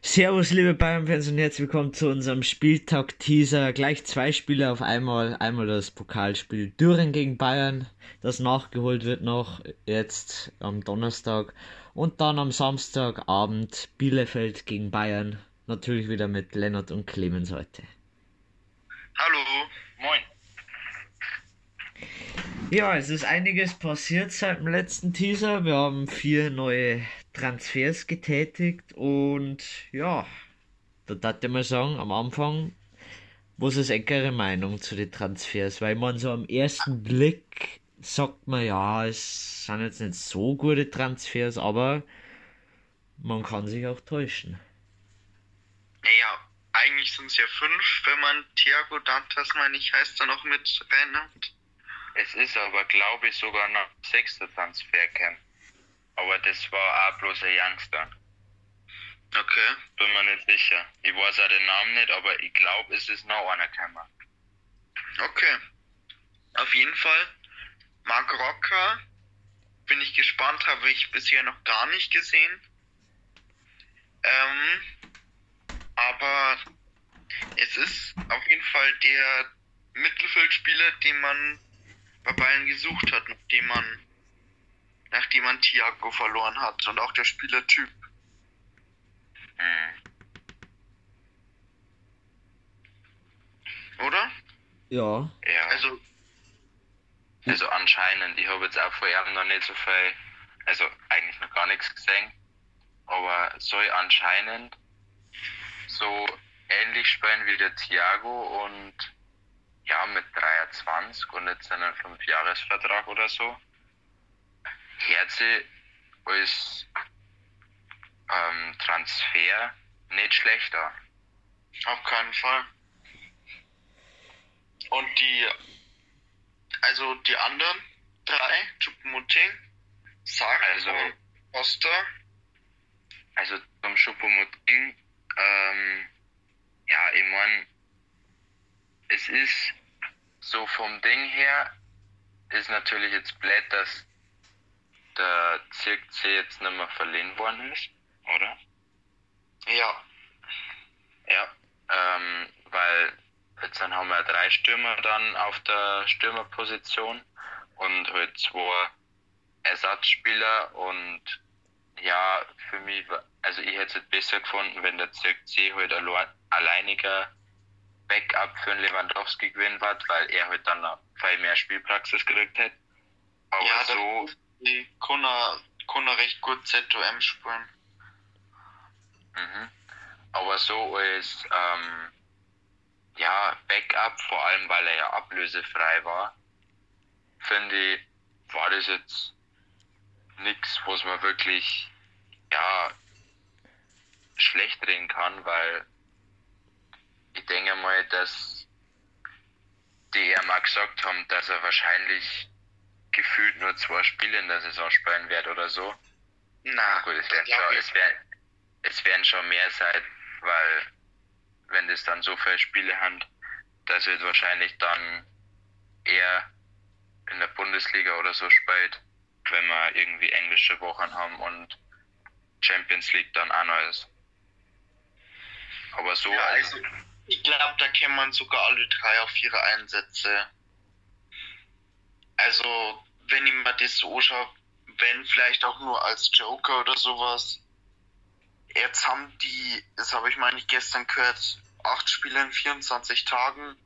Servus, liebe Bayern-Fans und herzlich willkommen zu unserem Spieltag-Teaser. Gleich zwei Spiele auf einmal. Einmal das Pokalspiel Düren gegen Bayern, das nachgeholt wird noch jetzt am Donnerstag. Und dann am Samstagabend Bielefeld gegen Bayern. Natürlich wieder mit Lennart und Clemens heute. Hallo, moin. Ja, es ist einiges passiert seit dem letzten Teaser. Wir haben vier neue Transfers getätigt und ja, da dachte ich mal sagen, am Anfang, was ist eure Meinung zu den Transfers? Weil man so am ersten Blick sagt man, ja, es sind jetzt nicht so gute Transfers, aber man kann sich auch täuschen. Naja, eigentlich sind es ja fünf, wenn man Thiago Dantas mal nicht heißt, dann noch mit reinnimmt. Es ist aber, glaube ich, sogar noch sechster Transfercamp. Aber das war auch bloß ein Youngster. Okay. Bin mir nicht sicher. Ich weiß auch den Namen nicht, aber ich glaube, es ist noch einer gekommen. Okay. Auf jeden Fall. Mark Rocker. Bin ich gespannt, habe ich bisher noch gar nicht gesehen. Ähm, aber es ist auf jeden Fall der Mittelfeldspieler, den man bei Bayern gesucht hat, nachdem man, nachdem man Thiago verloren hat und auch der Spielertyp. Hm. Oder? Ja. Ja. Also, Also anscheinend, ich habe jetzt auch vor Jahren noch nicht so viel, also eigentlich noch gar nichts gesehen, aber soll anscheinend so ähnlich spielen wie der Thiago und ja, mit 23 und jetzt einen 5-Jahres-Vertrag oder so, sich als ähm, Transfer nicht schlecht an. auf keinen Fall. Und die, also die anderen drei, Chupomoting, Sark Also- Costa, Also zum Schuppomoting, ähm, ja, ich mein, es ist so vom Ding her, ist natürlich jetzt blöd, dass der Zirk C jetzt nicht mehr verliehen worden ist, oder? ja, Ja, ähm, weil jetzt dann haben wir drei Stürmer dann auf der Stürmerposition und halt zwei Ersatzspieler und ja, für mich, war- also ich hätte es besser gefunden, wenn der Zirk C halt allein, alleiniger Backup für den Lewandowski gewinnen hat, weil er halt dann viel mehr Spielpraxis gekriegt hätte. Aber ja, so, die Kuna, Kuna recht gut ZOM spielen. Mhm. Aber so als ähm, ja, Backup, vor allem weil er ja ablösefrei war, finde ich, war das jetzt nichts, was man wirklich ja schlecht reden kann, weil ich denke mal, dass die ja mal gesagt haben, dass er wahrscheinlich gefühlt nur zwei Spiele in der Saison spielen wird oder so. Na, Gut, es werden, glaub schon, es, werden, es werden schon mehr sein, weil wenn das dann so viele Spiele haben, das wird wahrscheinlich dann eher in der Bundesliga oder so spielt, wenn wir irgendwie englische Wochen haben und Champions League dann auch noch ist. Aber so, Ja, also, ich glaube, da kann man sogar alle drei auf ihre Einsätze. Also, wenn ich mir das so anschaue, wenn vielleicht auch nur als Joker oder sowas. Jetzt haben die, das habe ich meine ich gestern gehört, acht Spiele in 24 Tagen.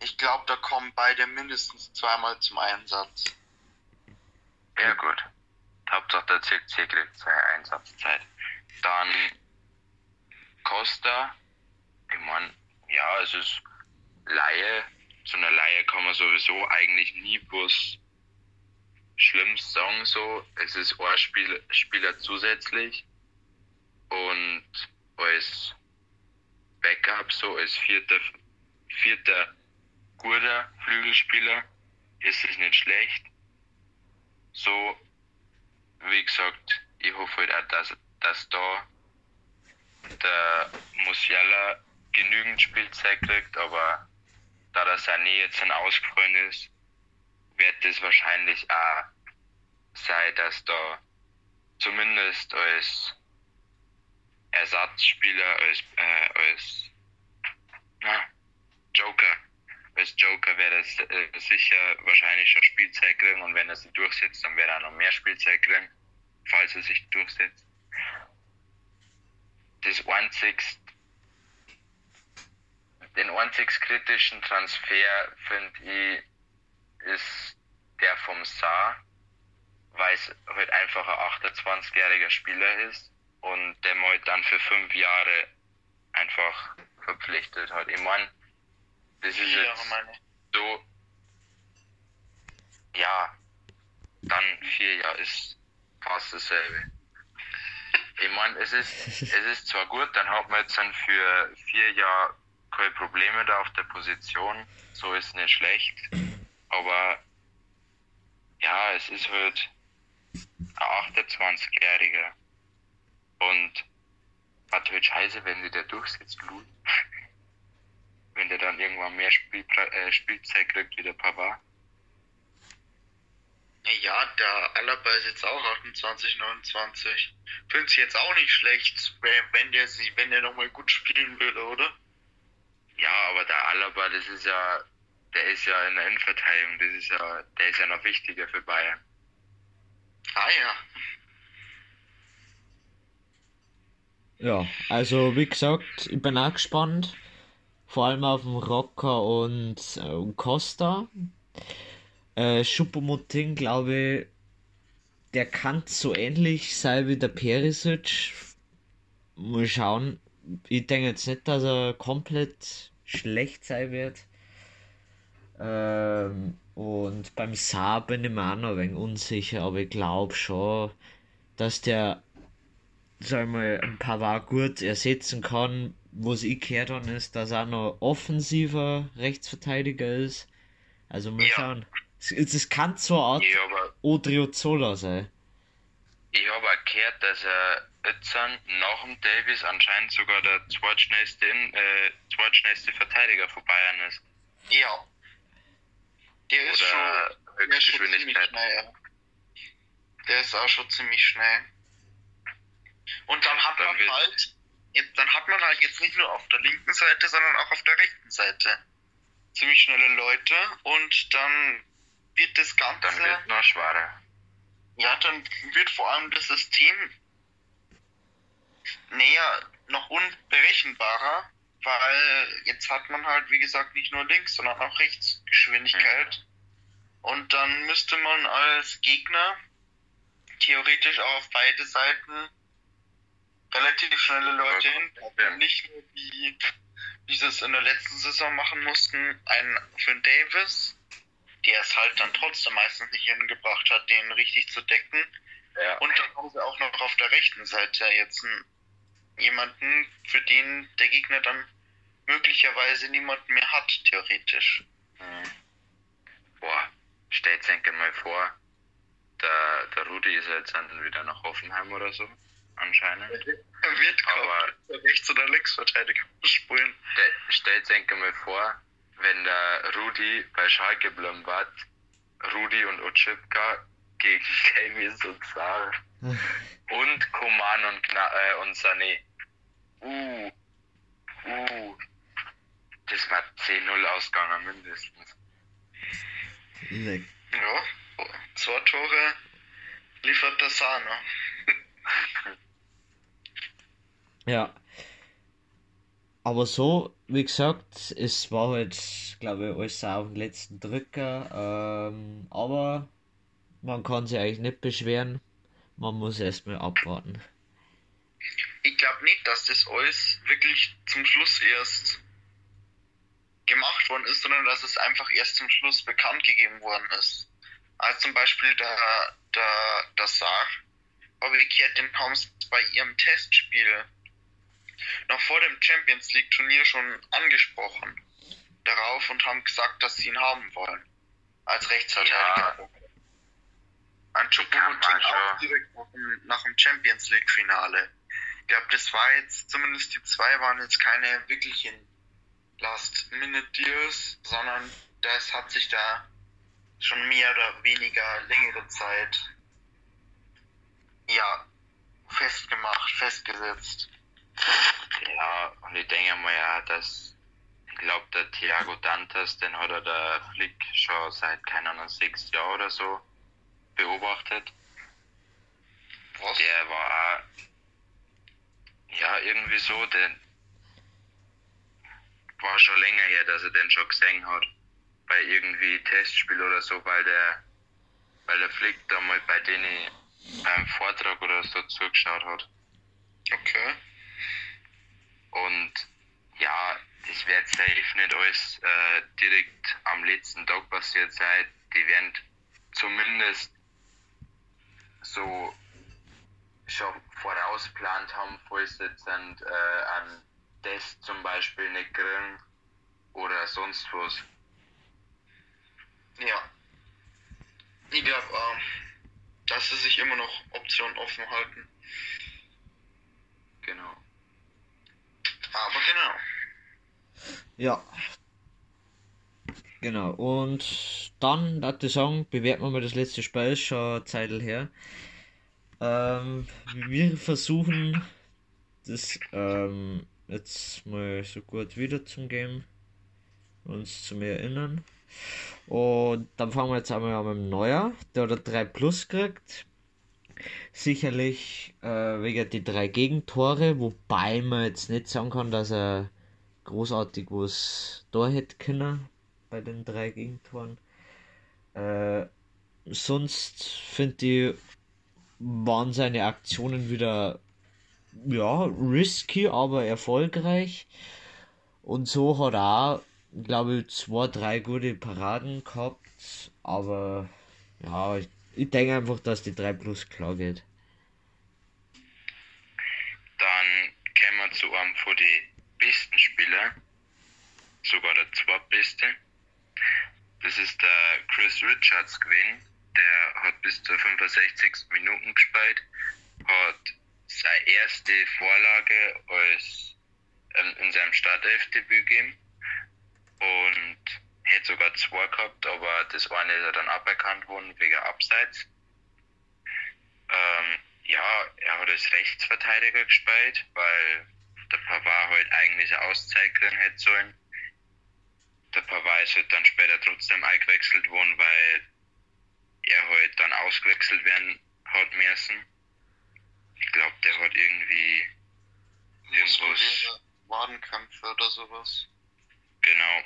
Ich glaube, da kommen beide mindestens zweimal zum Einsatz. ja gut. Hauptsache der CC kriegt seine Einsatzzeit. Dann Costa, ich mein, ja, es ist Laie. Zu einer Laie kann man sowieso eigentlich nie bloß Schlimmes sagen, so. Es ist ein Spiel, Spieler zusätzlich und als Backup, so als vierter, vierter guter Flügelspieler ist es nicht schlecht. So, wie gesagt, ich hoffe halt auch, dass, dass da der Musiala genügend Spielzeit kriegt, aber da das Sané jetzt dann ausgefallen ist, wird es wahrscheinlich auch sein, dass da zumindest als Ersatzspieler als, äh, als na, Joker. Als Joker wäre das äh, sicher wahrscheinlich schon Spielzeit kriegen und wenn er sich durchsetzt, dann wäre er noch mehr Spielzeit kriegen, falls er sich durchsetzt. Das einzigst, den einzig kritischen Transfer finde ich ist der vom Saar, weil es halt einfach ein 28-jähriger Spieler ist und der mal dann für fünf Jahre einfach verpflichtet hat. Ich meine, das ist jetzt so, ja, dann vier Jahre ist fast dasselbe. Ich meine, es ist, es ist zwar gut, dann hat man jetzt dann für vier Jahre keine Probleme da auf der Position, so ist nicht schlecht, aber ja, es ist halt ein 28-Jähriger und war halt scheiße, wenn sie der durchsetzt, Blut. wenn der dann irgendwann mehr Spiel, äh, Spielzeit kriegt wie der Papa. Ja, der Alaba ist jetzt auch 28, 29. Finde ich jetzt auch nicht schlecht, wenn der sie, wenn der nochmal gut spielen würde, oder? Ja, aber der Alaba, das ist ja, der ist ja in der Innenverteidigung, das ist ja, der ist ja noch wichtiger für Bayern. Ah ja. Ja, also wie gesagt, ich bin auch gespannt. Vor allem auf den Rocker und, äh, und Costa. Äh, Schuppomoting, glaube ich, der kann so ähnlich sein wie der Perisic. Mal schauen. Ich denke jetzt nicht, dass er komplett schlecht sein wird. Ähm, und beim Saar bin ich mir auch noch ein wenig unsicher, aber ich glaube schon, dass der sag mal, ein Pavard gut ersetzen kann. Was ich gehört habe, ist, dass er auch noch offensiver Rechtsverteidiger ist. Also mal Ja. schauen. Es, es kann so eine Art habe Odriozola sein. Ich hab auch gehört, dass er jetzt an- nach dem Davis anscheinend sogar der zweitschnellste, äh, zweitschnellste Verteidiger von Bayern ist. Ja. Der ist Oder schon, der ist schon ziemlich schnell, ja. Der ist auch schon ziemlich schnell. Und dann hat man halt, dann hat man halt jetzt nicht nur auf der linken Seite, sondern auch auf der rechten Seite ziemlich schnelle Leute und dann wird das Ganze, Dann wird noch schwerer. Ja, dann wird vor allem das System näher, noch unberechenbarer, weil jetzt hat man halt, wie gesagt, nicht nur links, sondern auch rechts Geschwindigkeit. Und dann müsste man als Gegner theoretisch auch auf beide Seiten relativ schnelle Leute hinpacken. ja. Nicht nur wie, wie sie es in der letzten Saison machen mussten, einen für Davis, der es halt dann trotzdem meistens nicht hingebracht hat, den richtig zu decken. Ja. Und dann haben sie auch noch auf der rechten Seite jetzt einen, jemanden, für den der Gegner dann möglicherweise niemanden mehr hat, theoretisch. Mhm. Boah, stellt euch mal vor, der, der Rudi ist jetzt dann wieder nach Hoffenheim oder so, anscheinend. Er wird Aber- rechts- oder linksverteidiger spielen. Ste- Stellt euch mal vor, wenn der Rudi bei Schalke bleiben wird, Rudi und Otschipka gegen Davies und und Koman und, Kna äh, und Sané. Uh, uh, das war 10-0 ausgegangen mindestens. Leck. Ja, zwei Tore liefert der Sahne. Ja. Aber so, wie gesagt, es war halt, glaube ich, alles auf den letzten Drücker. Ähm, aber man kann sich eigentlich nicht beschweren. Man muss erstmal abwarten. Ich glaube nicht, dass das alles wirklich zum Schluss erst gemacht worden ist, sondern dass es einfach erst zum Schluss bekannt gegeben worden ist. Als zum Beispiel der, der, der Saar, habe ich gehört, den haben bei ihrem Testspiel noch vor dem Champions League Turnier schon angesprochen darauf und haben gesagt, dass sie ihn haben wollen. Als Rechtsverteidiger. An Kann Choupo-Moting man auch direkt nach dem, nach dem Champions League Finale. Ich glaube, das war jetzt, zumindest die zwei waren jetzt keine wirklichen Last-Minute-Deals, sondern das hat sich da schon mehr oder weniger längere Zeit ja festgemacht, festgesetzt. Ja, und ich denke mal ja, dass ich glaube, der Thiago Dantas, den hat er der Flick schon seit, keine Ahnung, sechs Jahren oder so beobachtet. Was? Der war auch, ja, irgendwie so, der war schon länger her, dass er den schon gesehen hat. Bei irgendwie Testspiel oder so, weil der, weil der Flick da mal bei denen beim Vortrag oder so zugeschaut hat. Okay. Und ja, das wird safe nicht alles äh, direkt am letzten Tag passiert sein. Die werden zumindest so schon vorausplant haben, falls jetzt einen, äh, einen Test zum Beispiel nicht kriegen oder sonst was. Ja. Ich glaube auch, dass sie sich immer noch Optionen offen halten. Genau. Aber genau. Ja. Genau. Und dann, da ich sagen, bewerten wir mal das letzte Spiel, schon eine Zeit her. Ähm, wir versuchen das ähm, jetzt mal so gut wieder zum Game uns zu mir erinnern. Und dann fangen wir jetzt einmal an mit dem Neuer, der hat 3 Plus gekriegt. Sicherlich äh, wegen die drei Gegentore, wobei man jetzt nicht sagen kann, dass er großartig was da hätte können bei den drei Gegentoren. Äh, sonst finde ich, waren seine Aktionen wieder ja, risky, aber erfolgreich. Und so hat er glaube ich, zwei, drei gute Paraden gehabt. Aber ja, ich, ich denke einfach, dass die 3 Plus klar geht. Dann kommen wir zu einem von den besten Spielern, sogar der zweitbeste. Das ist der Chris Richards gewesen. Der hat bis zur 65. Minuten gespielt, hat seine erste Vorlage als ähm, in seinem Startelfdebüt gegeben und hätte sogar zwei gehabt, aber das eine ist er dann aberkannt worden wegen Abseits. Ähm, ja, er hat als Rechtsverteidiger gespielt, weil der Pavard halt eigentlich eine Auszeit kriegen hätte sollen. Der Pavard ist halt dann später trotzdem eingewechselt worden, weil er halt dann ausgewechselt werden hat müssen. Ich glaube, der hat irgendwie irgendwas, Wadenkämpfe oder sowas. genau.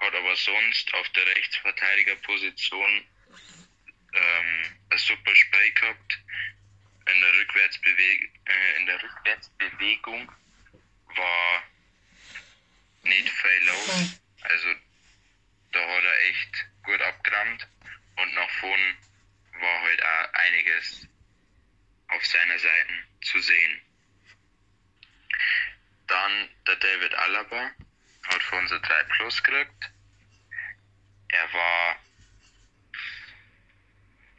Hat aber sonst auf der Rechtsverteidigerposition ähm, ein super Spiel gehabt. In der, Rückwärtsbeweg äh, in der Rückwärtsbewegung war nicht viel los. Also da hat er echt gut abgerammt und nach vorn war halt auch einiges auf seiner Seite zu sehen. Dann der David Alaba hat für unser 3 Plus gekriegt. Er war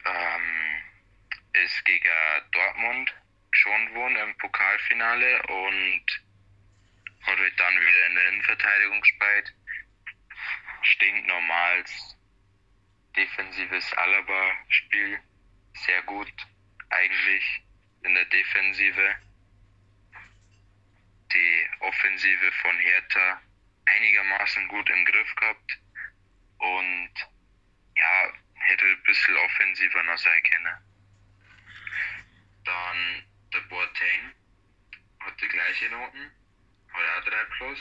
ähm, ist gegen Dortmund schon worden im Pokalfinale und hat halt dann wieder in der Innenverteidigung gespielt. Stinknormals defensives Alaba-Spiel. Sehr gut eigentlich in der Defensive. Die Offensive von Hertha einigermaßen gut im Griff gehabt und ja, hätte ein bisschen offensiver noch sein können. Dann der Boateng hat die gleiche Noten, hat auch 3 plus.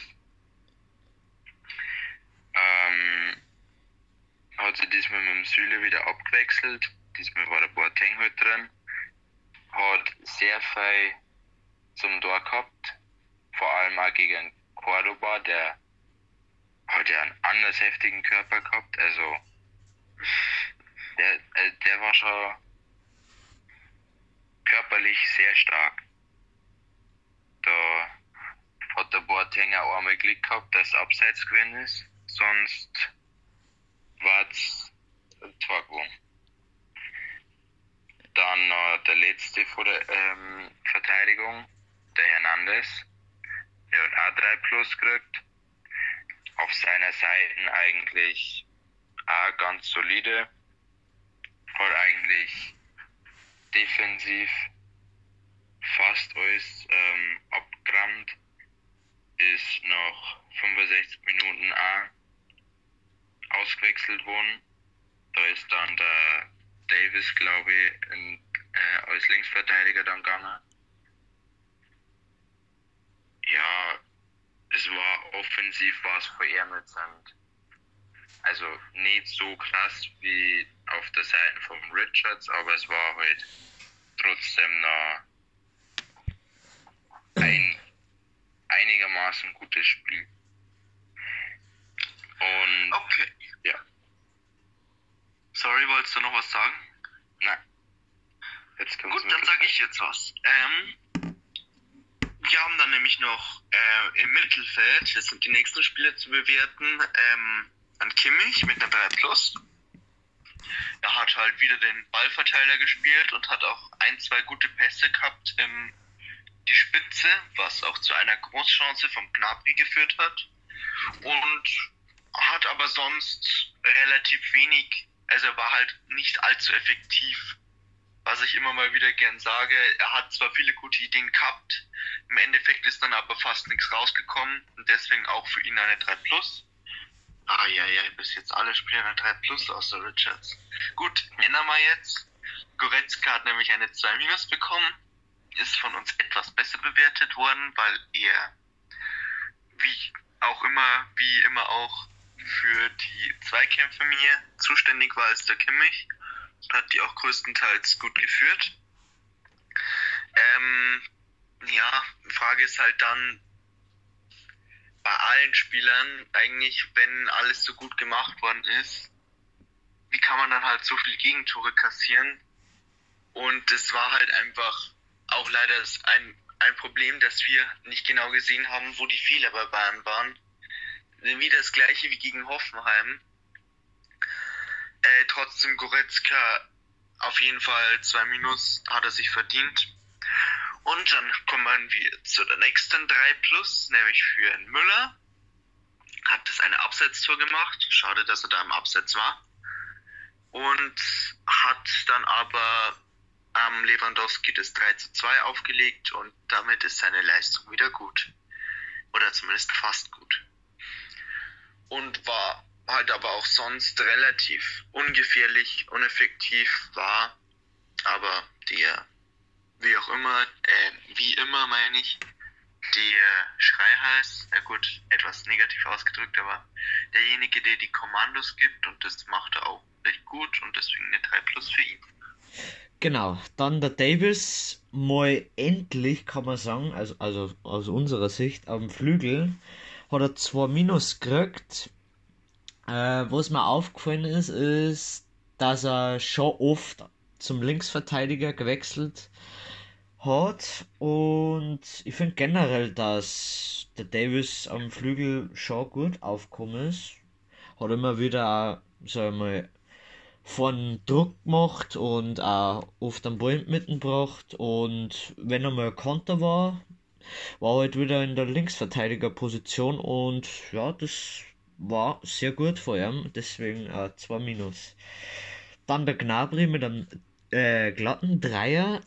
Ähm, hat sie diesmal mit dem Süle wieder abgewechselt. Diesmal war der Boateng halt drin. Hat sehr viel zum Tor gehabt. Vor allem auch gegen Cordoba, der hat ja einen anders heftigen Körper gehabt. Also der, äh, der war schon körperlich sehr stark. Da hat der Boateng auch einmal Glück gehabt, dass abseits gewesen ist. Sonst war es ein. Dann noch der letzte von der ähm, Verteidigung, der Hernandez. Der hat auch 3 Plus gekriegt auf seiner Seite eigentlich A, ganz solide und eigentlich defensiv fast alles ähm, abgerammt. Ist noch 65 Minuten A ausgewechselt worden. Da ist dann der Davis, glaube ich, in, äh, als Linksverteidiger dann gegangen. Ja, es war offensiv war es für Ehrmetzand. Also nicht so krass wie auf der Seite von Richards, aber es war halt trotzdem noch ein einigermaßen gutes Spiel. Und Okay. ja, Sorry, wolltest du noch was sagen? kommt's Gut, dann sage ich jetzt was. Ähm, wir haben dann nämlich noch äh, im Mittelfeld, das sind die nächsten Spiele zu bewerten, ähm, an Kimmich mit einer 3 Plus. Er hat halt wieder den Ballverteiler gespielt und hat auch ein, zwei gute Pässe gehabt in die Spitze, was auch zu einer Großchance vom Gnabry geführt hat. Und hat aber sonst relativ wenig, also er war halt nicht allzu effektiv was ich immer mal wieder gern sage, er hat zwar viele gute Ideen gehabt, im Endeffekt ist dann aber fast nichts rausgekommen und deswegen auch für ihn eine 3 Plus. Ah ja, ja, bis jetzt alle spielen eine 3 Plus außer Richards. Gut, nennen wir jetzt. Goretzka hat nämlich eine 2 Minus bekommen, ist von uns etwas besser bewertet worden, weil er wie auch immer, wie immer auch für die Zweikämpfe mir zuständig war als der Kimmich hat die auch größtenteils gut geführt. Ähm, ja, die Frage ist halt dann bei allen Spielern eigentlich, wenn alles so gut gemacht worden ist, wie kann man dann halt so viele Gegentore kassieren? Und es war halt einfach auch leider ein, ein Problem, dass wir nicht genau gesehen haben, wo die Fehler bei Bayern waren. Wieder das gleiche wie gegen Hoffenheim. Äh, trotzdem Goretzka auf jeden Fall zwei Minus hat er sich verdient. Und dann kommen wir zu der nächsten 3 Plus, nämlich für Müller. Hat das eine Absetztor gemacht. Schade, dass er da im Abseits war. Und hat dann aber am Lewandowski das 3 zu 2 aufgelegt und damit ist seine Leistung wieder gut. Oder zumindest fast gut. Und war halt aber auch sonst relativ ungefährlich, uneffektiv war, aber der, wie auch immer, äh, wie immer meine ich, der Schreihals, na gut, etwas negativ ausgedrückt, aber derjenige, der die Kommandos gibt und das macht er auch recht gut und deswegen eine 3 Plus für ihn. Genau, dann der Davis, mal endlich kann man sagen, also, also aus unserer Sicht, am Flügel hat er zwei Minus gekriegt. Äh, was mir aufgefallen ist, ist, dass er schon oft zum Linksverteidiger gewechselt hat. Und ich finde generell, dass der Davis am Flügel schon gut aufgekommen ist. Hat immer wieder, sag ich mal, von Druck gemacht und auch oft am Ball mitgebracht. Und wenn er mal Konter war, war halt wieder in der Linksverteidigerposition. Und ja, das war sehr gut vor ihm, deswegen auch 2 Minus. Dann der Gnabry mit einem äh, glatten Dreier,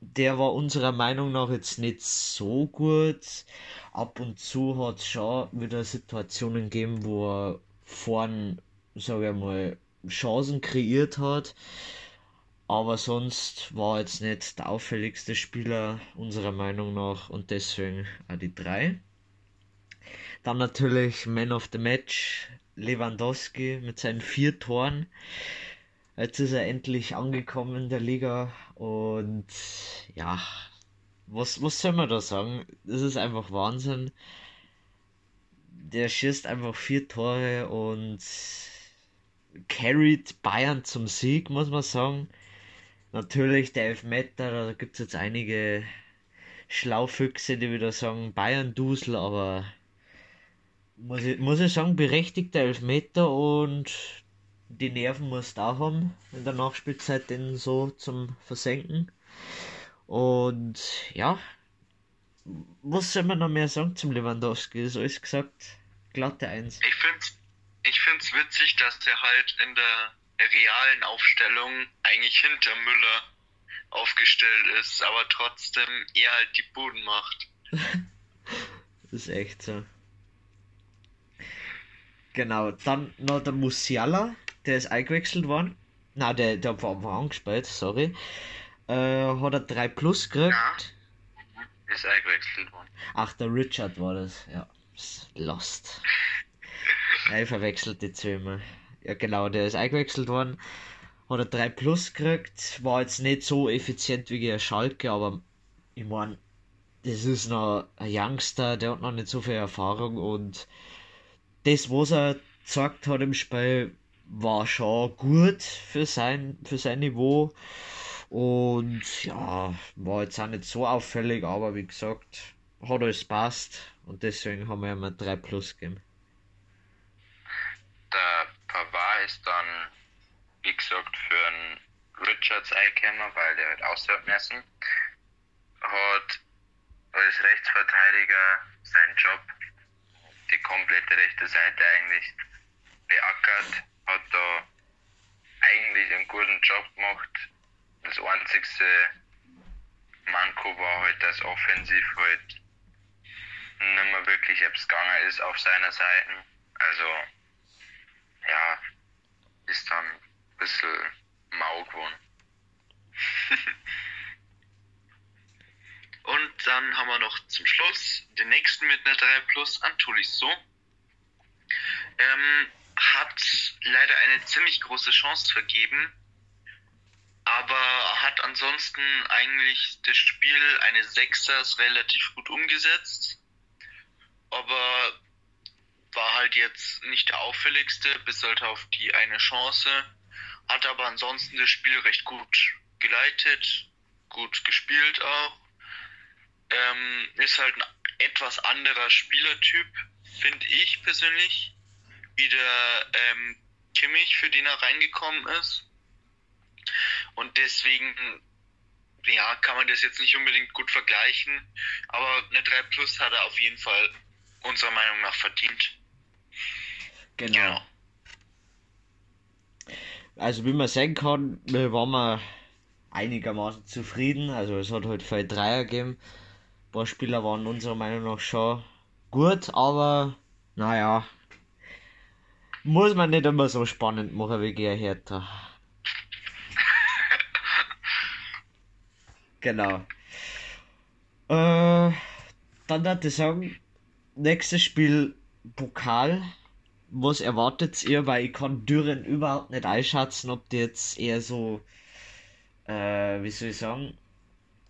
der war unserer Meinung nach jetzt nicht so gut. Ab und zu hat es schon wieder Situationen gegeben, wo er vorn, sage ich mal, Chancen kreiert hat. Aber sonst war er jetzt nicht der auffälligste Spieler unserer Meinung nach und deswegen auch die 3. Dann natürlich Man of the Match, Lewandowski mit seinen vier Toren. Jetzt ist er endlich angekommen in der Liga und ja, was, was soll man da sagen? Das ist einfach Wahnsinn. Der schießt einfach vier Tore und carried Bayern zum Sieg, muss man sagen. Natürlich der Elfmeter, da gibt es jetzt einige Schlaufüchse, die wieder sagen Bayern-Dusel, aber muss ich, muss ich sagen, berechtigter Elfmeter und die Nerven muss da haben, in der Nachspielzeit den so zum Versenken. Und ja, was soll man noch mehr sagen zum Lewandowski? Ist alles gesagt, glatte Eins. Ich find's, ich find's witzig, dass der halt in der realen Aufstellung eigentlich hinter Müller aufgestellt ist, aber trotzdem er halt die Buden macht. Das ist echt so. Genau, dann noch der Musiala, der ist eingewechselt worden. Na, der, der war, war angespielt, sorry. äh, hat er 3 Plus gekriegt. Ist eingewechselt worden. Ach, der Richard war das, ja. Lost. ja, ich verwechselt die zweimal. Ja, genau, der ist eingewechselt worden. Hat er 3 Plus gekriegt. War jetzt nicht so effizient wie der Schalke, aber ich mein, das ist noch ein Youngster, der hat noch nicht so viel Erfahrung und das, was er gezeigt hat im Spiel, war schon gut für sein, für sein Niveau. Und ja, war jetzt auch nicht so auffällig, aber wie gesagt, hat alles passt und deswegen haben wir ihm ein 3 Plus gegeben. Der Pavard ist dann, wie gesagt, für einen Richards eingekommen, weil der halt aushört müssen. Hat als Rechtsverteidiger seinen Job, die komplette rechte Seite eigentlich beackert, hat da eigentlich einen guten Job gemacht. Das einzigste Manko war halt, dass offensiv halt nicht mehr wirklich etwas gegangen ist auf seiner Seite. Also, ja, ist dann ein bisschen mau geworden. Dann haben wir noch zum Schluss den nächsten mit einer 3 Plus, Antulisso. Ähm, hat leider eine ziemlich große Chance vergeben, aber hat ansonsten eigentlich das Spiel eine Sechsers relativ gut umgesetzt. Aber war halt jetzt nicht der auffälligste, bis halt auf die eine Chance. Hat aber ansonsten das Spiel recht gut geleitet, gut gespielt auch. Ähm, ist halt ein etwas anderer Spielertyp, finde ich persönlich, wie der ähm, Kimmich, für den er reingekommen ist. Und deswegen, ja, kann man das jetzt nicht unbedingt gut vergleichen. Aber eine 3 Plus hat er auf jeden Fall unserer Meinung nach verdient. Genau. Genau. Also wie man sehen kann, wir waren wir einigermaßen zufrieden. Also es hat halt viele Dreier gegeben. Paar Spieler waren unserer Meinung nach schon gut, aber naja, muss man nicht immer so spannend machen wie gegen Hertha. Genau. Äh, dann hatte ich sagen, nächstes Spiel Pokal. Was erwartet ihr? Weil ich kann Düren überhaupt nicht einschätzen, ob die jetzt eher so, äh, wie soll ich sagen,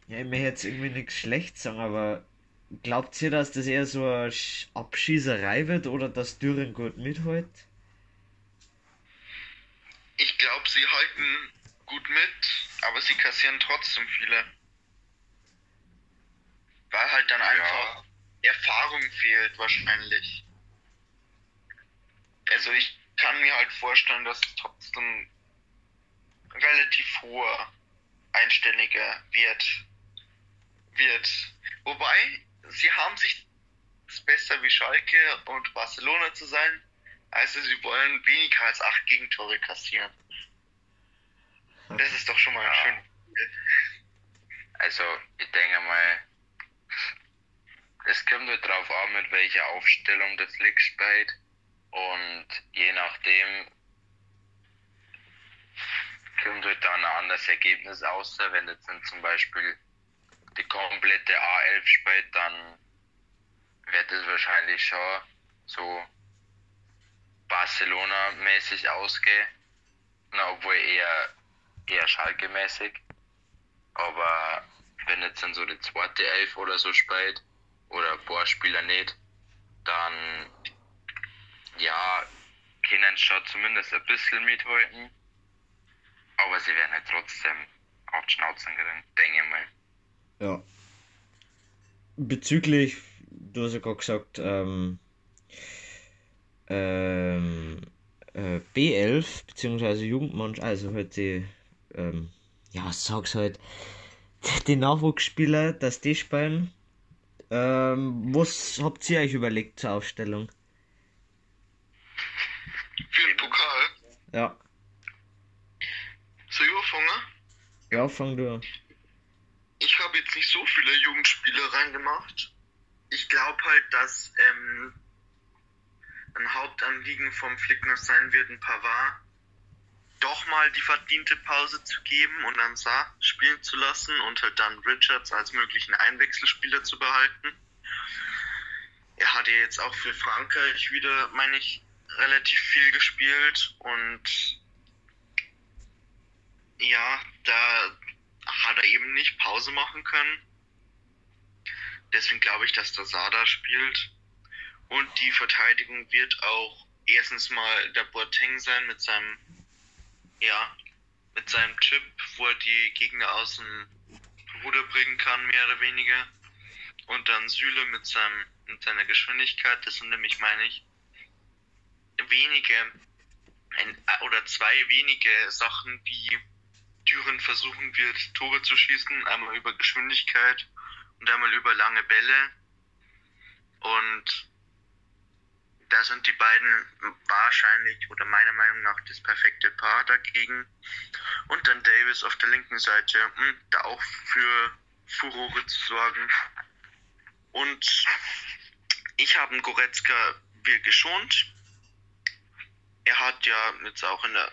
ja, ich möchte jetzt irgendwie nichts schlecht sagen, aber glaubt ihr, dass das eher so eine Sch- Abschießerei wird oder dass Düren gut mithält? Ich glaube, sie halten gut mit, aber sie kassieren trotzdem viele. Weil halt dann einfach Erfahrung fehlt wahrscheinlich. Also ich kann mir halt vorstellen, dass es trotzdem relativ hoher einstelliger Wert wird. Wobei, sie haben sich besser wie Schalke und Barcelona zu sein. Also sie wollen weniger als acht Gegentore kassieren. Das ist doch schon mal Ja. schön. Also, ich denke mal, es kommt halt drauf an, mit welcher Aufstellung das Lick spielt. Und je nachdem kommt halt dann ein anderes Ergebnis aus. Wenn jetzt zum Beispiel die komplette A11 spielt, dann wird es wahrscheinlich schon so Barcelona-mäßig ausgehen. Na, obwohl eher, eher Schalke-mäßig. Aber wenn jetzt dann so die zweite Elf oder so spielt, oder ein paar Spieler nicht, dann ja, können schon zumindest ein bisschen mithalten. Aber sie werden halt trotzdem auf die Schnauzen kriegen, denke ich mal. Ja. Bezüglich, du hast ja gerade gesagt, ähm, ähm, äh, B11, beziehungsweise Jugendmannschaft, also halt die, ähm, ja, sag's halt, die Nachwuchsspieler, dass die spielen. Ähm, was habt ihr euch überlegt zur Aufstellung? Für den Pokal. Ja, Soll ich anfangen? ja, fang du an. Ich habe jetzt nicht so viele Jugendspieler reingemacht. Ich glaube halt, dass ähm, ein Hauptanliegen vom Flickner sein wird, ein Pavard doch mal die verdiente Pause zu geben und dann Saar spielen zu lassen und halt dann Richards als möglichen Einwechselspieler zu behalten. Er hat ja jetzt auch für Frankreich wieder, meine ich, relativ viel gespielt und ja, da hat er eben nicht Pause machen können. Deswegen glaube ich, dass der Sada spielt. Und die Verteidigung wird auch erstens mal der Boateng sein mit seinem, ja, mit seinem Chip, wo er die Gegner aus dem Ruder bringen kann, mehr oder weniger. Und dann Süle mit seinem, mit seiner Geschwindigkeit. Das sind nämlich, meine ich, wenige ein, oder zwei wenige Sachen, die Düren versuchen wird, Tore zu schießen. Einmal über Geschwindigkeit und einmal über lange Bälle. Und da sind die beiden wahrscheinlich oder meiner Meinung nach das perfekte Paar dagegen. Und dann Davis auf der linken Seite, hm, da auch für Furore zu sorgen. Und ich habe Goretzka will geschont. Er hat ja jetzt auch in der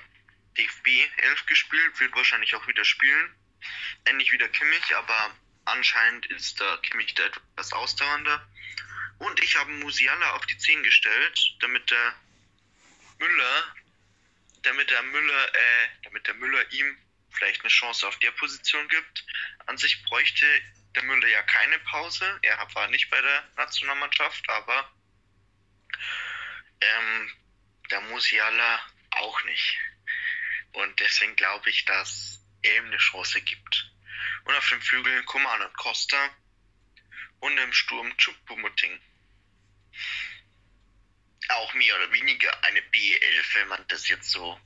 DFB 11 gespielt, wird wahrscheinlich auch wieder spielen. Ähnlich wie der Kimmich, aber anscheinend ist der Kimmich da etwas ausdauernder. Und ich habe Musiala auf die 10 gestellt, damit der Müller, damit der Müller, äh, damit der Müller ihm vielleicht eine Chance auf der Position gibt. An sich bräuchte der Müller ja keine Pause. Er war nicht bei der Nationalmannschaft, aber ähm, der Musiala auch nicht. Und deswegen glaube ich, dass er ihm eine Chance gibt. Und auf den Flügeln Kuman und Costa und im Sturm Chupomoting. Auch mehr oder weniger eine B11, wenn man das jetzt so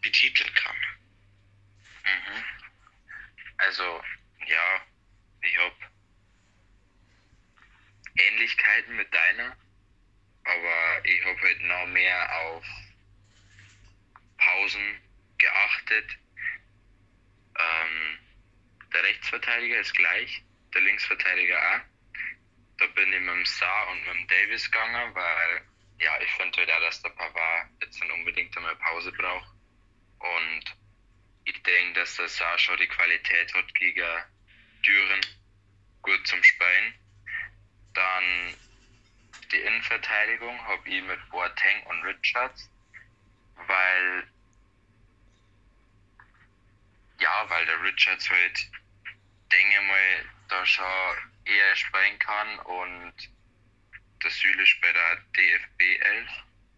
betiteln kann. Mhm. Also, ja, ich habe Ähnlichkeiten mit deiner, aber ich habe halt noch mehr auf Pausen geachtet. Ähm, der Rechtsverteidiger ist gleich, der Linksverteidiger auch. Da bin ich mit dem Saar und mit dem Davis gegangen, weil ja, ich finde halt auch, dass der Pavard jetzt dann unbedingt einmal Pause braucht. Und ich denke, dass der Saar schon die Qualität hat gegen Düren gut zum Spielen. Dann die Innenverteidigung habe ich mit Boateng und Richards, weil ja, weil der Richards halt, denke mal, da schon eher spielen kann und der Süle spielt da DFB 11,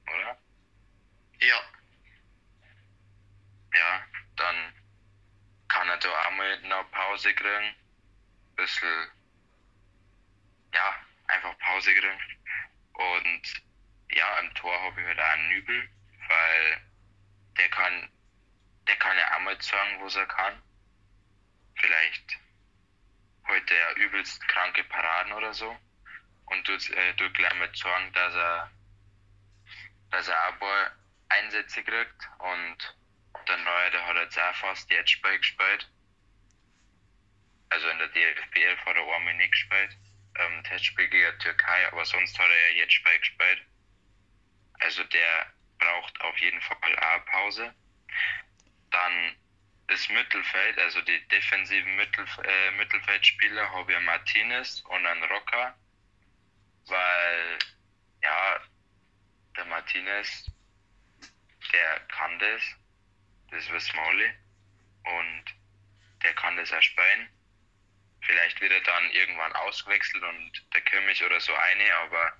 oder? Ja. Ja, dann kann er da auch mal noch Pause kriegen. Bisschen, ja, einfach Pause kriegen. Und ja, im Tor habe ich halt auch einen Nübel, weil der kann der kann ja auch mal sagen, was er kann. Vielleicht heute er übelst kranke Paraden oder so. Und du, äh, du gleich mal sagen, dass er, dass er auch ein paar Einsätze kriegt. Und der Neue, der hat jetzt auch fast jetzt Spiel gespielt. Also in der DFBL hat er einmal nicht gespielt. Ähm, Testspiel gegen Türkei, aber sonst hat er ja jetzt Spiel gespielt. Also der braucht auf jeden Fall auch eine Pause. Dann das Mittelfeld, also die defensiven Mittelf äh, Mittelfeldspieler habe ich Martinez und einen Rocker, weil ja, der Martinez, der kann das, das wissen wir alle, und der kann das spielen. Vielleicht wird er dann irgendwann ausgewechselt und der Kimmich oder so eine, aber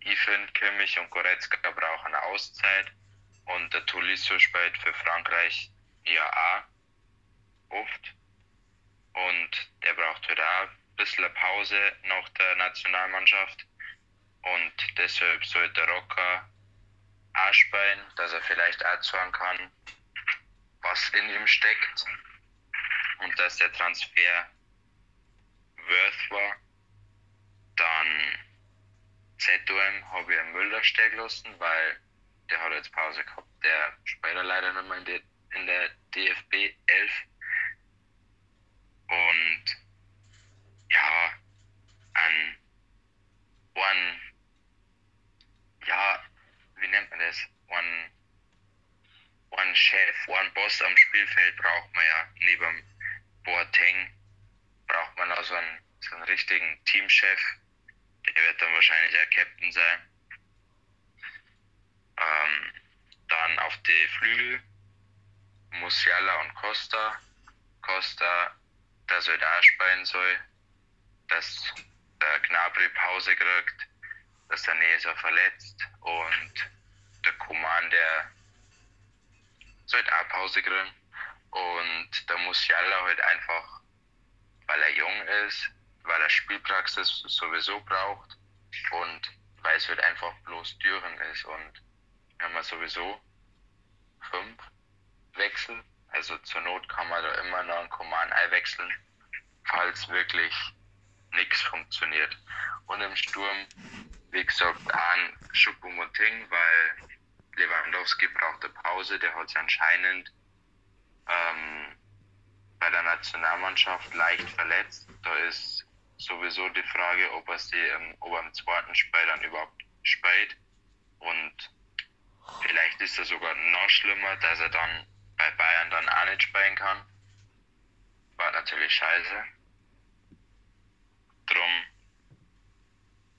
ich finde, Kimmich und Goretzka brauchen eine Auszeit und der Tolisso spielt für Frankreich ja auch oft. Und der braucht halt auch ein bisschen Pause nach der Nationalmannschaft. Und deshalb sollte der Rocker auch spielen, dass er vielleicht auch sagen kann, was in ihm steckt. Und dass der Transfer worth war. Dann ZOM habe ich einen Müller stehen lassen, weil der hat jetzt Pause gehabt. Der spielt leider nicht mehr in der in der DFB 11. Und ja, an One, ja, wie nennt man das? One, One Chef, One raus am Spielfeld braucht man ja neben Boateng braucht man auch so einen, so einen richtigen Teamchef. Der wird dann wahrscheinlich der Captain sein. Ähm, dann auf die Flügel Musiala und Costa. Costa, der soll da spielen soll, dass der Gnabry Pause kriegt, dass der Nesa verletzt und der Kuman, der sollte auch Pause kriegen. Und der Musiala halt einfach, weil er jung ist, weil er Spielpraxis sowieso braucht und weil es halt einfach bloß Düren ist und wir haben sowieso fünf Wechsel. Also zur Not kann man da immer noch einen Command einwechseln, falls wirklich nichts funktioniert. Und im Sturm, wie gesagt, an Schuppomoting, weil Lewandowski braucht eine Pause, der hat sich anscheinend ähm, bei der Nationalmannschaft leicht verletzt. Da ist sowieso die Frage, ob er sie im, ob er im zweiten Spiel dann überhaupt spielt. Und vielleicht ist er sogar noch schlimmer, dass er dann bei Bayern dann auch nicht spielen kann. War natürlich scheiße. Drum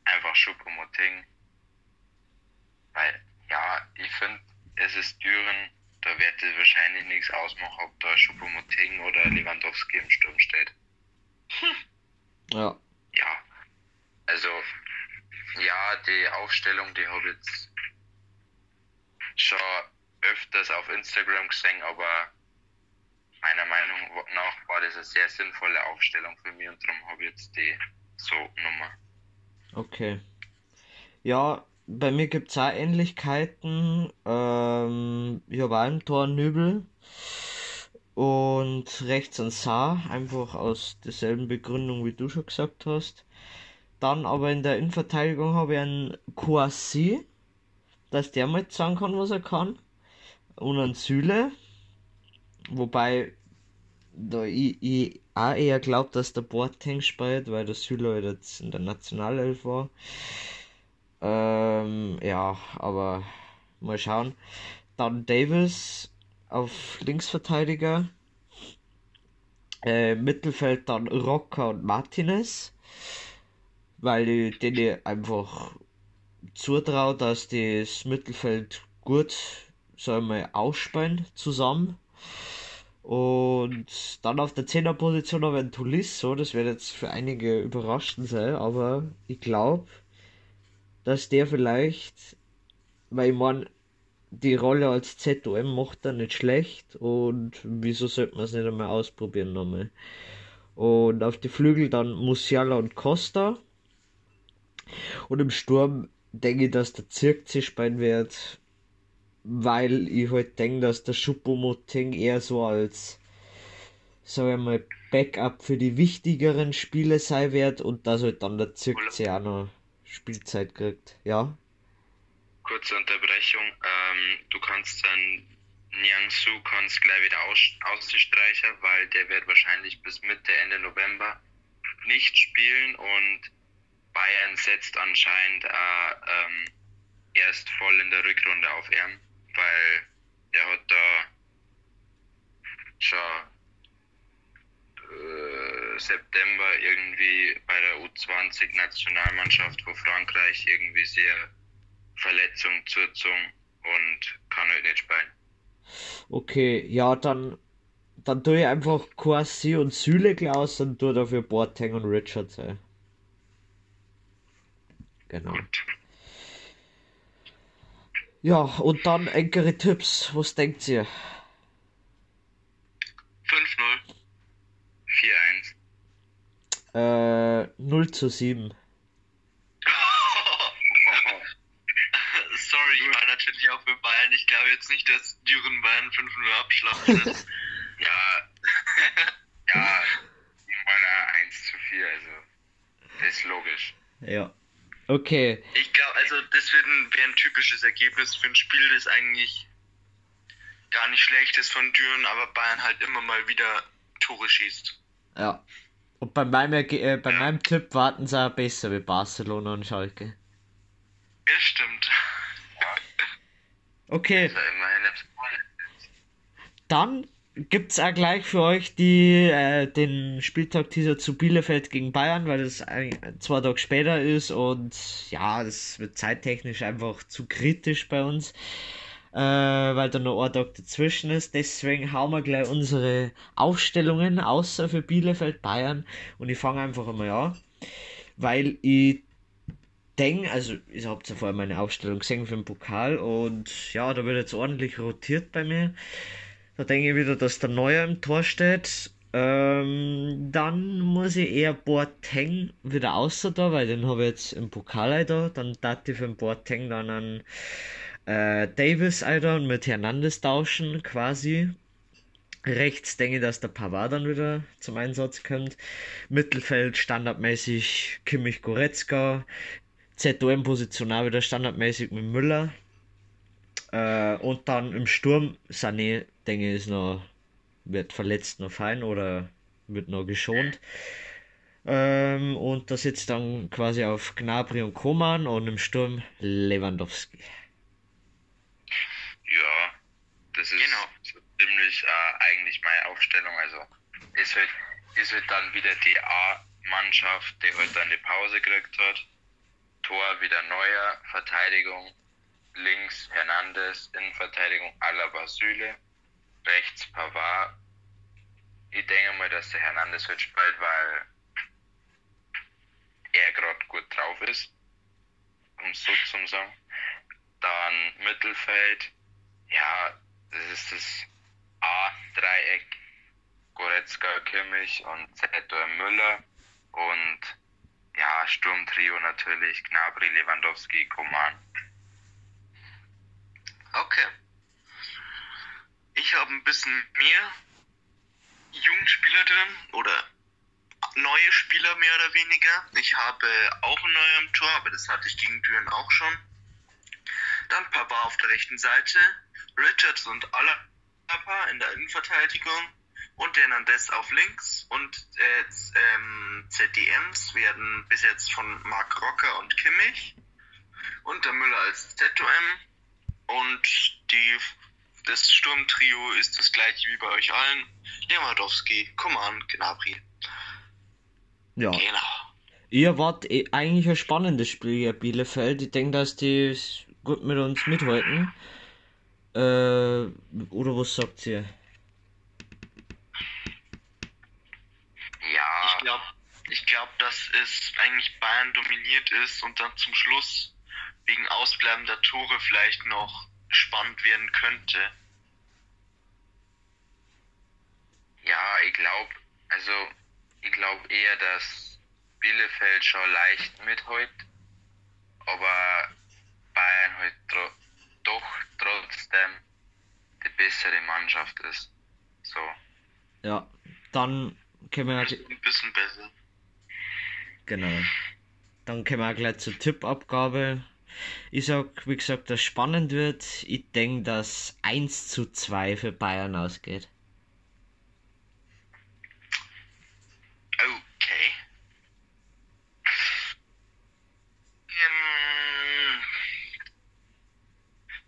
einfach Schuppomoting. Weil, ja, ich finde, es ist Düren, da wird es wahrscheinlich nichts ausmachen, ob da Schuppomoting oder Lewandowski im Sturm steht. Ja. Ja, also, ja, die Aufstellung, die habe ich jetzt schon öfters auf Instagram gesehen, aber meiner Meinung nach war das eine sehr sinnvolle Aufstellung für mich und darum habe ich jetzt die so Nummer. Okay. Ja, bei mir gibt es auch Ähnlichkeiten. Ähm, ich habe auch ein Tor Nübel und rechts ein Saar, einfach aus derselben Begründung, wie du schon gesagt hast. Dann aber in der Innenverteidigung habe ich einen Kouassi, dass der mal sagen kann, was er kann. Und einen Süle, wobei da ich, ich auch eher glaube, dass der Boateng spielt, weil der Süle halt jetzt in der Nationalelf war. Ähm, ja, aber mal schauen. Dann Davis auf Linksverteidiger. Äh, Mittelfeld dann Rocker und Martinez. Weil ich denen einfach zutraue, dass das Mittelfeld gut, sagen wir, ausspielen zusammen. Und dann auf der 10er Position habe ich einen Tolisso, das wird jetzt für einige überraschend sein, aber ich glaube, dass der vielleicht, weil ich meine, die Rolle als ZOM macht er nicht schlecht und wieso sollte man es nicht einmal ausprobieren nochmal. Und auf die Flügel dann Musiala und Costa. Und im Sturm denke ich, dass der Zirkzee spielen wird, weil ich halt denke, dass der Schuppomoting eher so als, sagen wir mal, Backup für die wichtigeren Spiele sein wird und dass halt dann der Zirkzee auch noch Spielzeit kriegt, ja. Kurze Unterbrechung, ähm, du kannst dann Niangsu kannst gleich wieder aus, ausstreichen, weil der wird wahrscheinlich bis Mitte, Ende November nicht spielen und Bayern setzt anscheinend äh, ähm, erst voll in der Rückrunde auf ihn, weil der hat da schon äh, September irgendwie bei der U20 Nationalmannschaft von Frankreich irgendwie sehr Verletzung zugezogen und kann halt nicht spielen. Okay, ja, dann, dann tue ich einfach Corsi und Süle Klaus und tue dafür Boateng und Richard sein. Genau. Gut. Ja, und dann enkere Tipps. Was denkt ihr? 5-0. 4-1. Äh, 0 zu 7. Sorry, ich war natürlich auch für Bayern. Ich glaube jetzt nicht, dass Düren Bayern 5-0 abschlachten. Ja, ja, ich meine 1 zu 4, also das ist logisch. Ja. Okay. ich glaube, also das wird ein, wäre ein typisches Ergebnis für ein Spiel, das eigentlich gar nicht schlecht ist von Düren, aber Bayern halt immer mal wieder Tore schießt. Ja. Und bei meinem, äh, bei meinem Tipp warten sie auch besser wie Barcelona und Schalke. Ja, stimmt. Okay. Dann gibt es auch gleich für euch die, äh, den Spieltag-Teaser zu Bielefeld gegen Bayern, weil ein, zwei Tage später ist und ja, das wird zeittechnisch einfach zu kritisch bei uns, äh, weil da noch ein Tag dazwischen ist. Deswegen hauen wir gleich unsere Aufstellungen, außer für Bielefeld, Bayern und ich fange einfach einmal an, weil ich denke, also ich habe zuvor meine Aufstellung gesehen für den Pokal und ja, da wird jetzt ordentlich rotiert bei mir. Da denke ich wieder, dass der Neuer im Tor steht. Ähm, dann muss ich eher Boateng wieder außer da, weil den habe ich jetzt im Pokal da. Dann dachte ich für den Boateng dann an äh, Davis Alter und mit Hernandez tauschen quasi. Rechts denke ich, dass der Pavard dann wieder zum Einsatz kommt. Mittelfeld standardmäßig Kimmich Goretzka. ZOM-Position auch wieder standardmäßig mit Müller. Äh, und dann im Sturm Sané denke ich, ist noch, wird verletzt noch fein oder wird noch geschont. Ähm, und das sitzt dann quasi auf Gnabry und Koman und im Sturm Lewandowski. Ja, das ist genau. so ziemlich äh, eigentlich meine Aufstellung. Also ist halt, ist halt dann wieder die A-Mannschaft, die heute halt dann die Pause gekriegt hat. Tor wieder neuer, Verteidigung links Hernandez, Innenverteidigung Alaba Süle rechts Pavard. Ich denke mal, dass der Hernandez wird spielt, weil er gerade gut drauf ist, um es so zu sagen. Dann Mittelfeld, ja, das ist das A-Dreieck, Goretzka, Kimmich und Zetor Müller und ja, Sturmtrio natürlich, Gnabry, Lewandowski, Koman. Okay. Ich habe ein bisschen mehr Jugendspieler drin oder neue Spieler mehr oder weniger. Ich habe auch einen neuen Tor, aber das hatte ich gegen Düren auch schon. Dann Papa auf der rechten Seite, Richards und Alaba in der Innenverteidigung und Hernandez auf links und äh, ähm, ZDMs werden bis jetzt von Mark Rocker und Kimmich und der Müller als ZOM und die das Sturmtrio ist das gleiche wie bei euch allen. Lewandowski, Kuman, Gnabry. Ja. Genau. Ihr wart eh eigentlich ein spannendes Spiel, ja, Bielefeld. Ich denke, dass die gut mit uns mithalten. Äh, oder was sagt ihr? Ja. Ich glaube, ich glaub, dass es eigentlich Bayern dominiert ist und dann zum Schluss wegen ausbleibender Tore vielleicht noch spannend werden könnte. Ja, ich glaube, also ich glaube eher, dass Bielefeld schon leicht mitholt, aber Bayern halt tro doch trotzdem die bessere Mannschaft ist. So. Ja, dann können wir ein bisschen besser. Genau. Dann können wir gleich zur Tippabgabe. Ich sag, wie gesagt, dass spannend wird. Ich denke, dass 1 zu 2 für Bayern ausgeht. Okay. Ähm,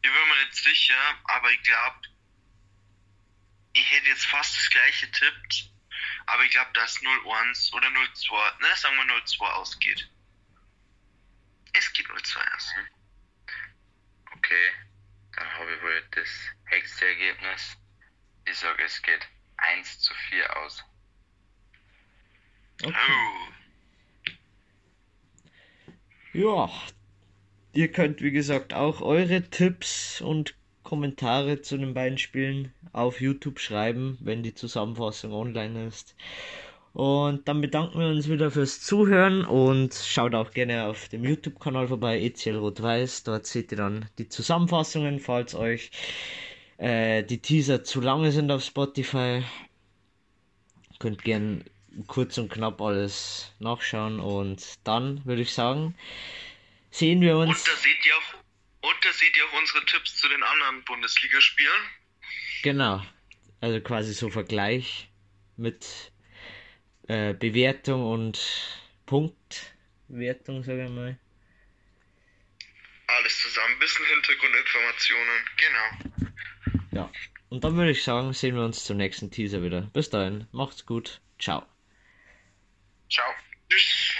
ich bin mir nicht sicher, aber ich glaube, ich hätte jetzt fast das gleiche tippt, aber ich glaube, dass 0-1 oder 0-2, ne, sagen wir 0-2 ausgeht. Es geht 0-2 aus. Okay, dann habe ich wohl das höchste Ergebnis. Ich sage, es geht 1 zu 4 aus. Okay. Oh. Ja, ihr könnt wie gesagt auch eure Tipps und Kommentare zu den beiden Spielen auf YouTube schreiben, wenn die Zusammenfassung online ist. Und dann bedanken wir uns wieder fürs Zuhören und schaut auch gerne auf dem YouTube-Kanal vorbei, ECL Rot-Weiß. Dort seht ihr dann die Zusammenfassungen, falls euch äh, die Teaser zu lange sind auf Spotify. Könnt gerne kurz und knapp alles nachschauen und dann würde ich sagen, sehen wir uns. Und da seht ihr auch, und da seht ihr auch unsere Tipps zu den anderen Bundesligaspielen. Genau. Also quasi so Vergleich mit äh, Bewertung und Punktwertung, sage ich mal. Alles zusammen, ein bisschen Hintergrundinformationen, genau. Ja. Und dann würde ich sagen, sehen wir uns zum nächsten Teaser wieder. Bis dahin, macht's gut. Ciao. Ciao. Tschüss.